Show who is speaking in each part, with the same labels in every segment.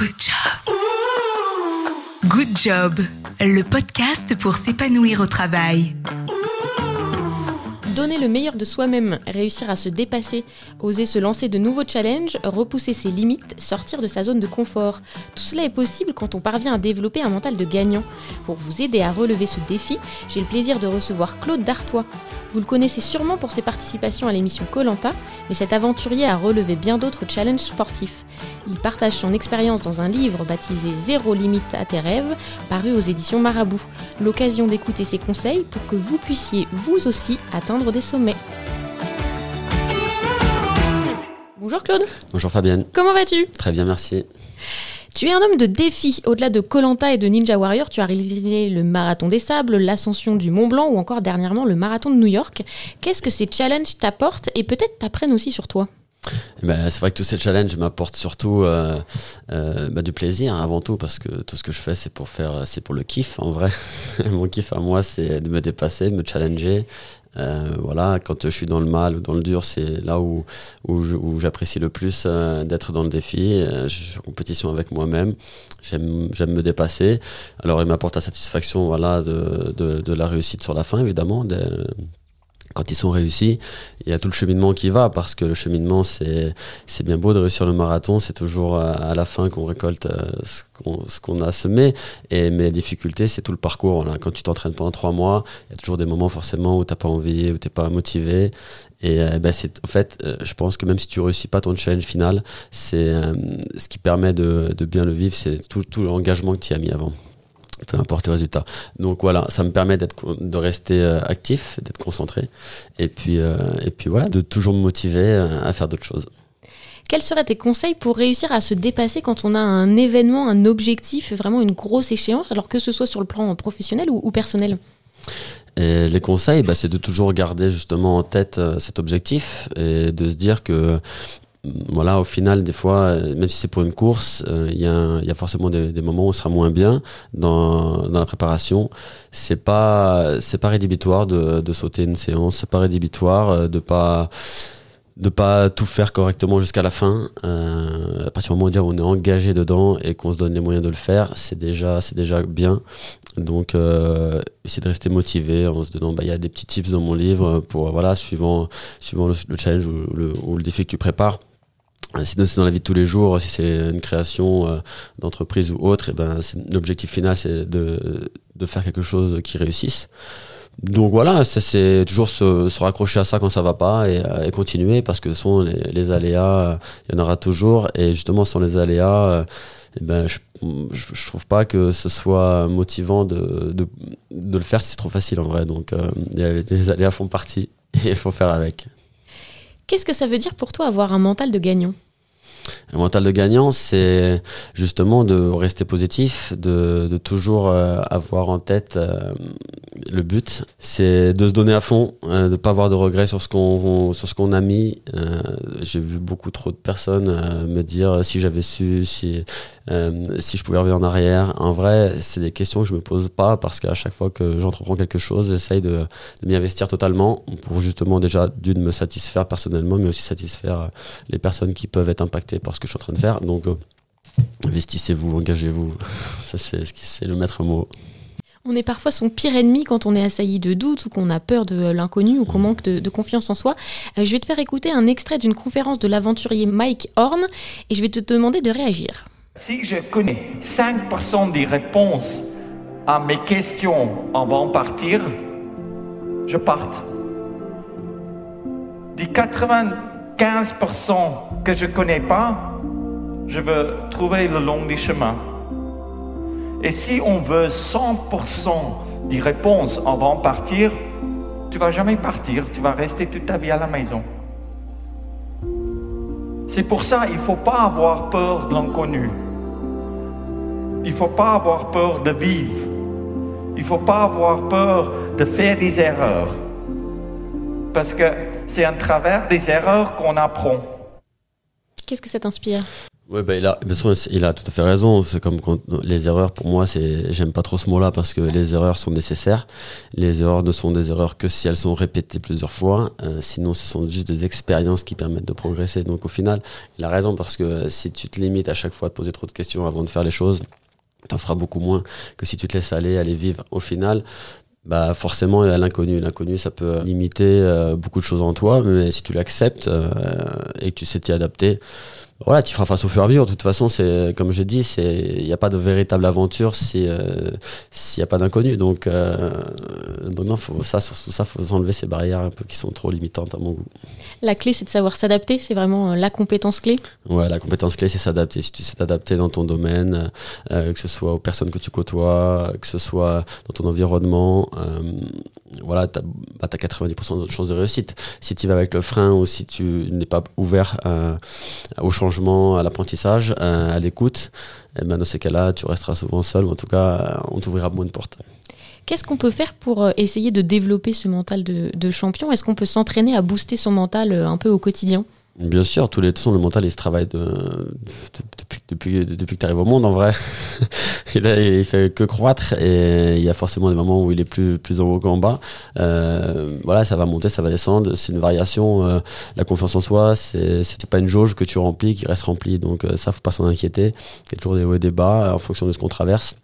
Speaker 1: Good job. Good job, le podcast pour s'épanouir au travail.
Speaker 2: Donner le meilleur de soi-même, réussir à se dépasser, oser se lancer de nouveaux challenges, repousser ses limites, sortir de sa zone de confort. Tout cela est possible quand on parvient à développer un mental de gagnant. Pour vous aider à relever ce défi, j'ai le plaisir de recevoir Claude Dartois. Vous le connaissez sûrement pour ses participations à l'émission Colanta, mais cet aventurier a relevé bien d'autres challenges sportifs. Il partage son expérience dans un livre baptisé Zéro limite à tes rêves, paru aux éditions Marabout. L'occasion d'écouter ses conseils pour que vous puissiez vous aussi atteindre des sommets. Bonjour Claude.
Speaker 3: Bonjour Fabienne.
Speaker 2: Comment vas-tu?
Speaker 3: Très bien, merci.
Speaker 2: Tu es un homme de défi. Au-delà de Colanta et de Ninja Warrior, tu as réalisé le marathon des sables, l'ascension du Mont Blanc ou encore dernièrement le marathon de New York. Qu'est-ce que ces challenges t'apportent et peut-être t'apprennent aussi sur toi?
Speaker 3: Eh ben, c'est vrai que tous ces challenges m'apportent surtout euh, euh, bah, du plaisir hein, avant tout parce que tout ce que je fais c'est pour faire c'est pour le kiff en vrai mon kiff à moi c'est de me dépasser de me challenger euh, voilà, quand je suis dans le mal ou dans le dur, c'est là où, où, j'apprécie le plus euh, d'être dans le défi. Euh, je suis en compétition avec moi-même. J'aime, me dépasser. Alors, il m'apporte la satisfaction voilà, de, de, de, la réussite sur la fin, évidemment, de, quand ils sont réussis, il y a tout le cheminement qui va parce que le cheminement c'est c'est bien beau de réussir le marathon, c'est toujours à la fin qu'on récolte euh, ce qu'on a semé. Et mais les difficultés c'est tout le parcours là. Quand tu t'entraînes pendant trois mois, il y a toujours des moments forcément où t'as pas envie, où t'es pas motivé. Et euh, ben c'est en fait euh, je pense que même si tu réussis pas ton challenge final, c'est ce qui permet de, de bien le vivre, c'est tout tout l'engagement que tu as mis avant peu importe le résultat. Donc voilà, ça me permet d'être, de rester euh, actif, d'être concentré, et puis, euh, et puis voilà, de toujours me motiver euh, à faire d'autres choses.
Speaker 2: Quels seraient tes conseils pour réussir à se dépasser quand on a un événement, un objectif, vraiment une grosse échéance, alors que ce soit sur le plan professionnel ou, personnel?
Speaker 3: Et les conseils, bah, c'est de toujours garder justement en tête cet objectif et de se dire que voilà, au final, des fois, euh, même si c'est pour une course, euh, il y, a forcément des, moments où on sera moins bien dans, la préparation. C'est pas, c'est pas rédhibitoire de, de, sauter une séance, c'est pas rédhibitoire euh, de pas de pas tout faire correctement jusqu'à la fin. à partir du moment où on est engagé dedans et qu'on se donne les moyens de le faire, c'est déjà, c'est déjà bien. Donc, essayer de rester motivé en se donnant, bah, il y a des petits tips dans mon livre pour, voilà, suivant, suivant le, challenge ou le, défi que tu prépares euh, Sinon, c'est dans la vie de tous les jours, si c'est une création euh, d'entreprise ou autre, eh ben, l'objectif final, c'est de, faire quelque chose qui réussisse. Donc voilà, c'est toujours se, raccrocher à ça quand ça va pas et, euh, continuer parce que sont les, aléas, il y en aura toujours. Et justement, sans les aléas, eh ben, je, je, trouve pas que ce soit motivant de le faire si c'est trop facile en vrai. Donc les aléas font partie et il faut faire avec.
Speaker 2: Qu'est-ce que ça veut dire pour toi avoir un mental de gagnant?
Speaker 3: Un mental de gagnant, c'est justement de rester positif, de, toujours euh, avoir en tête euh, le but. C'est de se donner à fond, euh, de pas avoir de regrets sur ce qu'on a mis. J'ai vu beaucoup trop de personnes me dire si j'avais su, si je pouvais revenir en arrière. En vrai, c'est des questions que je me pose pas parce qu'à chaque fois que j'entreprends quelque chose, j'essaye de, de m'y investir totalement pour justement déjà d'une me satisfaire personnellement, mais aussi satisfaire les personnes qui peuvent être impactées par ce que je suis en train de faire. Donc, euh, investissez-vous, engagez-vous. Ça, c'est ce qui c'est le maître mot.
Speaker 2: On est parfois son pire ennemi quand on est assailli de doutes ou qu'on a peur de l'inconnu ou qu'on mm. manque de, confiance en soi. Euh, je vais te faire écouter un extrait d'une conférence de l'aventurier Mike Horn et je vais te demander de réagir.
Speaker 4: Si je connais 5% des réponses à mes questions avant de partir, je parte. Des 80 15% que je ne connais pas, je veux trouver le long des chemins. Et si on veut 100% des réponses avant de partir, tu vas jamais partir, tu vas rester toute ta vie à la maison. C'est pour ça il ne faut pas avoir peur de l'inconnu. Il ne faut pas avoir peur de vivre. Il ne faut pas avoir peur de faire des erreurs. Parce que c'est à travers des erreurs qu'on apprend.
Speaker 2: Qu'est-ce que ça t'inspire?
Speaker 3: Ouais, bah, il, a, il a tout à fait raison. C'est comme quand, les erreurs, pour moi, c'est, j'aime pas trop ce mot-là parce que les erreurs sont nécessaires. Les erreurs ne sont des erreurs que si elles sont répétées plusieurs fois. Euh, sinon, ce sont juste des expériences qui permettent de progresser. Donc, au final, il a raison parce que si tu te limites à chaque fois à te poser trop de questions avant de faire les choses, t'en feras beaucoup moins que si tu te laisses aller, aller vivre. Au final, bah forcément il y a l'inconnu. L'inconnu ça peut limiter euh, beaucoup de choses en toi, mais si tu l'acceptes euh, et que tu sais t'y adapter, voilà, tu feras face au fur et à mesure. De toute façon, c'est comme j'ai dit, c'est il n'y a pas de véritable aventure si euh, s'il n'y a pas d'inconnu. Donc, euh, donc non, faut, ça surtout ça, faut enlever ces barrières un peu qui sont trop limitantes à mon goût.
Speaker 2: La clé, c'est de savoir s'adapter. C'est vraiment euh, la compétence clé.
Speaker 3: Ouais, la compétence clé, c'est s'adapter. Si tu sais t'adapter dans ton domaine, euh, que ce soit aux personnes que tu côtoies, que ce soit dans ton environnement, voilà, tu as, bah, 90% de chances de réussite. Si tu vas avec le frein ou si tu n'es pas ouvert au changement, à l'apprentissage, euh, à l'écoute, eh ben dans ces cas-là, tu resteras souvent seul ou en tout cas, on t'ouvrira moins de portes.
Speaker 2: Qu'est-ce qu'on peut faire pour euh, essayer de développer ce mental de, de champion? Est-ce qu'on peut s'entraîner à booster son mental euh, un peu au quotidien?
Speaker 3: Bien sûr, tous les temps, le mental, il se travaille de, de- depuis, depuis, depuis que tu arrives au monde, en vrai. là, il fait que croître et il y a forcément des moments où il est plus, plus en haut qu'en bas. Euh, voilà, ça va monter, ça va descendre. C'est une variation. euh, la confiance en soi, c'est pas une jauge que tu remplis qui reste remplie. Donc, euh, ça, faut pas s'en inquiéter. Il y a toujours des hauts et des bas en fonction de ce qu'on traverse.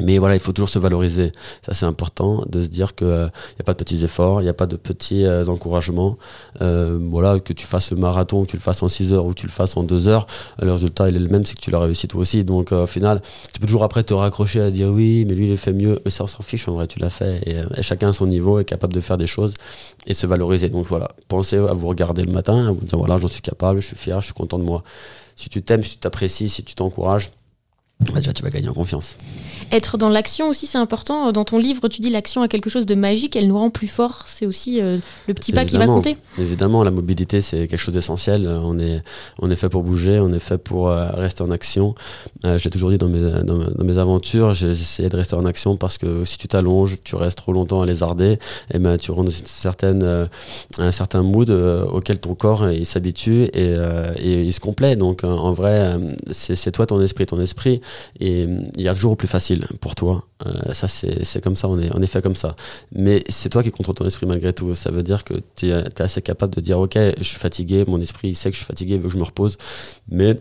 Speaker 3: Mais voilà, il faut toujours se valoriser. Ça, c'est important de se dire qu'il n'y a pas de petits efforts, il n'y a pas de petits euh, encouragements. Euh, voilà, que tu fasses le marathon, que tu le fasses en 6 heures ou que tu le fasses en 2 heures, euh, le résultat, il est le même, c'est que tu l'as réussi toi aussi. Donc, euh, au final, tu peux toujours après te raccrocher à dire oui, mais lui, il fait mieux. Mais ça, on s'en fiche, en vrai, tu l'as fait. Et, euh, chacun à son niveau est capable de faire des choses et se valoriser. Donc, voilà, pensez à vous regarder le matin, à vous dire voilà, j'en suis capable, je suis fier, je suis content de moi. Si tu t'aimes, si tu t'apprécies, si tu t'encourages, déjà, tu vas gagner en confiance.
Speaker 2: Être dans l'action aussi, c'est important. Dans ton livre, tu dis l'action a quelque chose de magique, elle nous rend plus forts. C'est aussi euh, le petit pas qui va compter.
Speaker 3: Évidemment, la mobilité, c'est quelque chose d'essentiel. Euh, On est, on est fait pour bouger, on est fait pour euh, rester en action. Euh, je l'ai toujours dit dans mes, dans, dans mes aventures, j'ai essayé de rester en action parce que si tu t'allonges, tu restes trop longtemps à lézarder, et ben, tu rentres dans une certaine, un certain mood auquel ton corps il s'habitue et, et il se complaît. Donc, en vrai, c'est toi ton esprit. Ton esprit, et il y a toujours plus facile pour toi. Euh, ça, c'est comme ça, on est, on est fait comme ça. Mais c'est toi qui contrôles ton esprit malgré tout. Ça veut dire que tu es, assez capable de dire Ok, je suis fatigué, mon esprit il sait que je suis fatigué, il veut que je me repose. Mais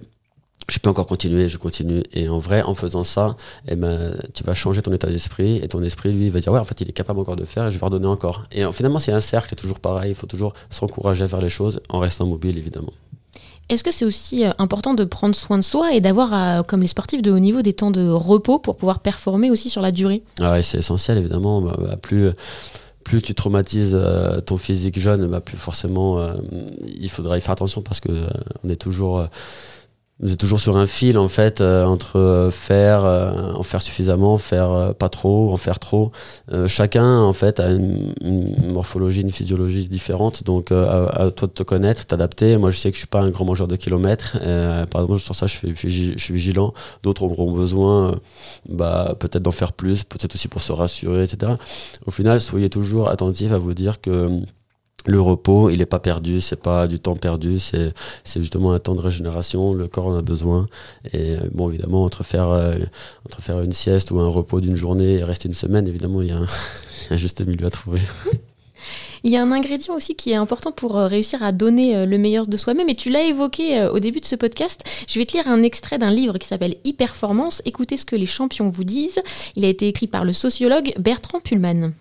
Speaker 3: je peux encore continuer, je continue. Et en vrai, en faisant ça, eh ben, tu vas changer ton état d'esprit. Et ton esprit, lui, va dire Ouais, en fait, il est capable encore de faire et je vais redonner encore. Et finalement, c'est un cercle, toujours pareil. Il faut toujours s'encourager à faire les choses en restant mobile, évidemment.
Speaker 2: Est-ce que c'est aussi euh, important de prendre soin de soi et d'avoir, euh, comme les sportifs de haut niveau, des temps de repos pour pouvoir performer aussi sur la durée?
Speaker 3: Ah c'est essentiel évidemment. Bah, bah, plus, plus tu traumatises euh, ton physique jeune, bah, plus forcément euh, il faudra y faire attention parce que euh, on est toujours, euh, vous êtes toujours sur un fil en fait euh, entre euh, faire, euh, en faire suffisamment, faire euh, pas trop, en faire trop. Euh, chacun en fait a une, une morphologie, une physiologie différente. Donc à, à toi de te connaître, t'adapter. Moi je sais que je suis pas un grand mangeur de kilomètres. Par exemple sur ça je, suis vigilant. D'autres auront besoin bah, peut-être d'en faire plus, peut-être aussi pour se rassurer, etc. Au final, soyez toujours attentifs à vous dire que le repos, il n'est pas perdu, c'est pas du temps perdu, c'est justement un temps de régénération, le corps en a besoin. Et euh, bon, évidemment, entre faire, euh, entre faire une sieste ou un repos d'une journée et rester une semaine, évidemment, il y a un, juste milieu à trouver.
Speaker 2: Il y a un ingrédient aussi qui est important pour euh, réussir à donner le meilleur de soi-même, et tu l'as évoqué au début de ce podcast. Je vais te lire un extrait d'un livre qui s'appelle E-Performance. Écoutez ce que les champions vous disent. Il a été écrit par le sociologue Bertrand Pullman.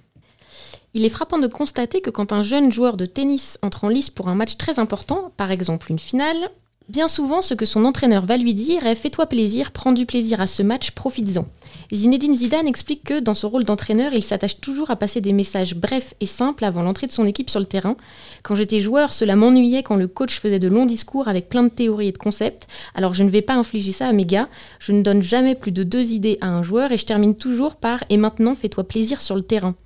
Speaker 2: Il est frappant de constater que quand un jeune joueur de tennis entre en lice pour un match très important, par exemple une finale, bien souvent ce que son entraîneur va lui dire est Fais-toi plaisir, prends du plaisir à ce match, profites-en. Zinedine Zidane explique que dans son rôle d'entraîneur, il s'attache toujours à passer des messages brefs et simples avant l'entrée de son équipe sur le terrain. Quand j'étais joueur, cela m'ennuyait quand le coach faisait de longs discours avec plein de théories et de concepts. Alors je ne vais pas infliger ça à mes gars. Je ne donne jamais plus de deux idées à un joueur et je termine toujours par Et maintenant, fais-toi plaisir sur le terrain.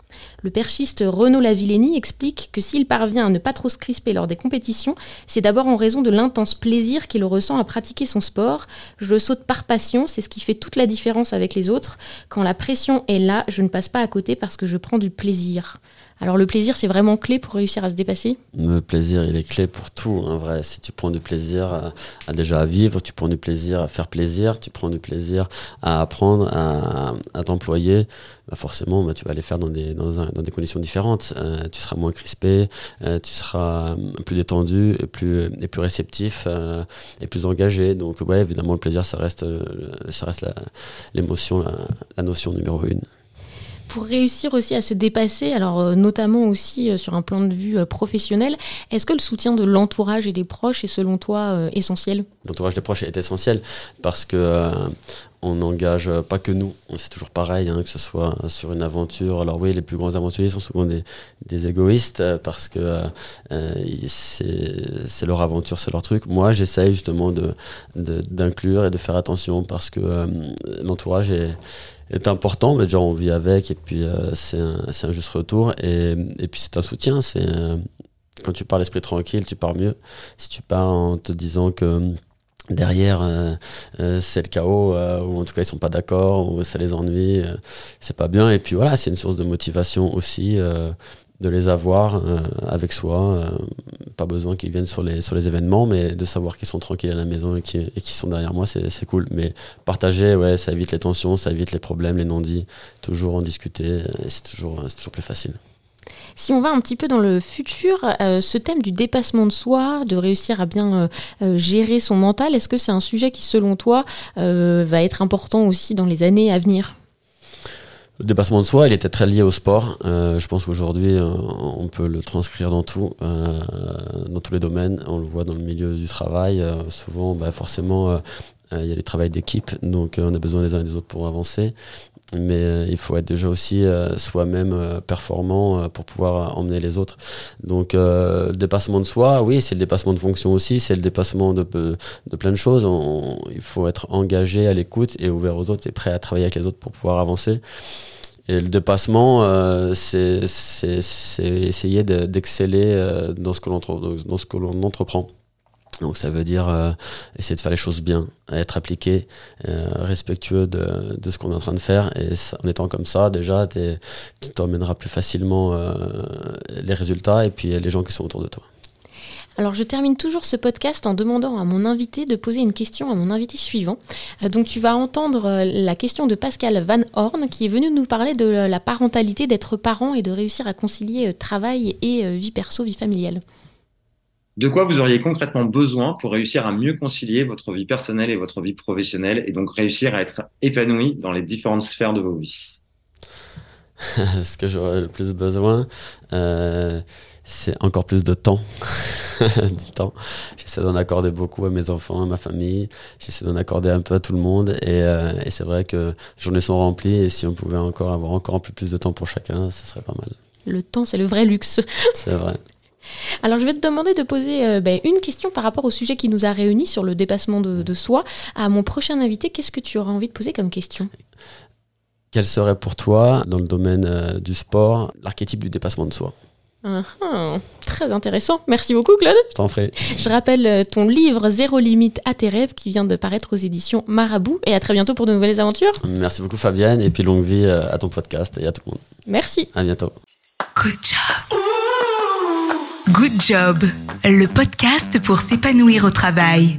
Speaker 2: Le perchiste Renaud Lavillenie explique que s'il parvient à ne pas trop se crisper lors des compétitions, c'est d'abord en raison de l'intense plaisir qu'il ressent à pratiquer son sport. Je le saute par passion, c'est ce qui fait toute la différence avec les autres. Quand la pression est là, je ne passe pas à côté parce que je prends du plaisir. Alors le plaisir, c'est vraiment clé pour réussir à se dépasser
Speaker 3: Le plaisir, il est clé pour tout, en vrai. Si tu prends du plaisir à, déjà à vivre, tu prends du plaisir à faire plaisir, tu prends du plaisir à apprendre, à, t'employer, bah forcément, bah, tu vas les faire dans des, dans, des conditions différentes. Euh, tu seras moins crispé, euh, tu seras plus détendu, et plus, et plus réceptif euh, et plus engagé. Donc, ouais, évidemment, le plaisir, ça reste, ça reste l'émotion, la, la notion numéro une
Speaker 2: pour réussir aussi à se dépasser, alors euh, notamment aussi euh, sur un plan de vue euh, professionnel, est-ce que le soutien de l'entourage et des proches est selon toi essentiel?
Speaker 3: L'entourage des proches est essentiel parce que on n'engage pas que nous. C'est toujours pareil, hein, que ce soit sur une aventure. Alors oui, les plus grands aventuriers sont souvent des, égoïstes parce que c'est leur aventure, c'est leur truc. Moi, j'essaye justement d'inclure de, et de faire attention parce que l'entourage est est important, mais déjà on vit avec et puis euh, c'est un, juste retour et, et puis c'est un soutien. C'est euh, quand tu pars l'esprit tranquille, tu pars mieux. Si tu pars en te disant que derrière euh, c'est le chaos ou en tout cas ils sont pas d'accord ou ça les ennuie, c'est pas bien. Et puis voilà, c'est une source de motivation aussi de les avoir euh, avec soi. Euh, pas besoin qu'ils viennent sur les, sur les événements, mais de savoir qu'ils sont tranquilles à la maison et qu'ils sont derrière moi, c'est cool. Mais partager, ouais, ça évite les tensions, ça évite les problèmes, les non-dits. Toujours en discuter, c'est toujours, toujours plus facile.
Speaker 2: Si on va un petit peu dans le futur, euh, ce thème du dépassement de soi, de réussir à bien gérer son mental, est-ce que c'est un sujet qui, selon toi, va être important aussi dans les années à venir?
Speaker 3: Le dépassement de soi, il était très lié au sport. Euh, je pense qu'aujourd'hui, euh, on peut le transcrire dans tout, euh, dans tous les domaines. On le voit dans le milieu du travail. souvent, bah, forcément, il y a les travails d'équipe, donc on a besoin les uns et des autres pour avancer. Mais il faut être déjà aussi soi-même performant pour pouvoir emmener les autres. Donc, le dépassement de soi, oui, c'est le dépassement de fonction aussi, c'est le dépassement de, de plein de choses. il faut être engagé à l'écoute et ouvert aux autres et prêt à travailler avec les autres pour pouvoir avancer. Et le dépassement, euh, c'est essayer d'exceller euh, dans ce que l'on entreprend. Donc ça veut dire euh, essayer de faire les choses bien, être appliqué, respectueux de, ce qu'on est en train de faire. Et en étant comme ça, déjà, tu t'emmèneras plus facilement les résultats et puis les gens qui sont autour de toi.
Speaker 2: Alors je termine toujours ce podcast en demandant à mon invité de poser une question à mon invité suivant. Euh, donc tu vas entendre euh, la question de Pascal Van Horn qui est venu nous parler de la parentalité, d'être parent et de réussir à concilier euh, travail et vie perso, vie familiale.
Speaker 5: De quoi vous auriez concrètement besoin pour réussir à mieux concilier votre vie personnelle et votre vie professionnelle et donc réussir à être épanoui dans les différentes sphères de vos vies?
Speaker 3: Ce que j'aurais le plus besoin, c'est encore plus de temps. du temps. J'essaie d'en accorder beaucoup à mes enfants, à ma famille. J'essaie d'en accorder un peu à tout le monde. Et, euh, et c'est vrai que les journées sont remplies. Et si on pouvait encore avoir encore un peu plus de temps pour chacun, ce serait pas mal.
Speaker 2: Le temps, c'est le vrai luxe.
Speaker 3: C'est vrai.
Speaker 2: Alors je vais te demander de poser euh, ben, une question par rapport au sujet qui nous a réunis sur le dépassement de, soi. À mon prochain invité, qu'est-ce que tu auras envie de poser comme question?
Speaker 3: Quel serait pour toi, dans le domaine euh, du sport, l'archétype du dépassement de soi?
Speaker 2: Uh-huh. Très intéressant. Merci beaucoup, Claude.
Speaker 3: Je t'en prie.
Speaker 2: Je rappelle euh, ton livre Zéro limite à tes rêves qui vient de paraître aux éditions Marabout. Et à très bientôt pour de nouvelles aventures.
Speaker 3: Merci beaucoup, Fabienne. Et puis longue vie à ton podcast et à tout le monde.
Speaker 2: Merci.
Speaker 3: À bientôt.
Speaker 1: Good job. Good job. Le podcast pour s'épanouir au travail.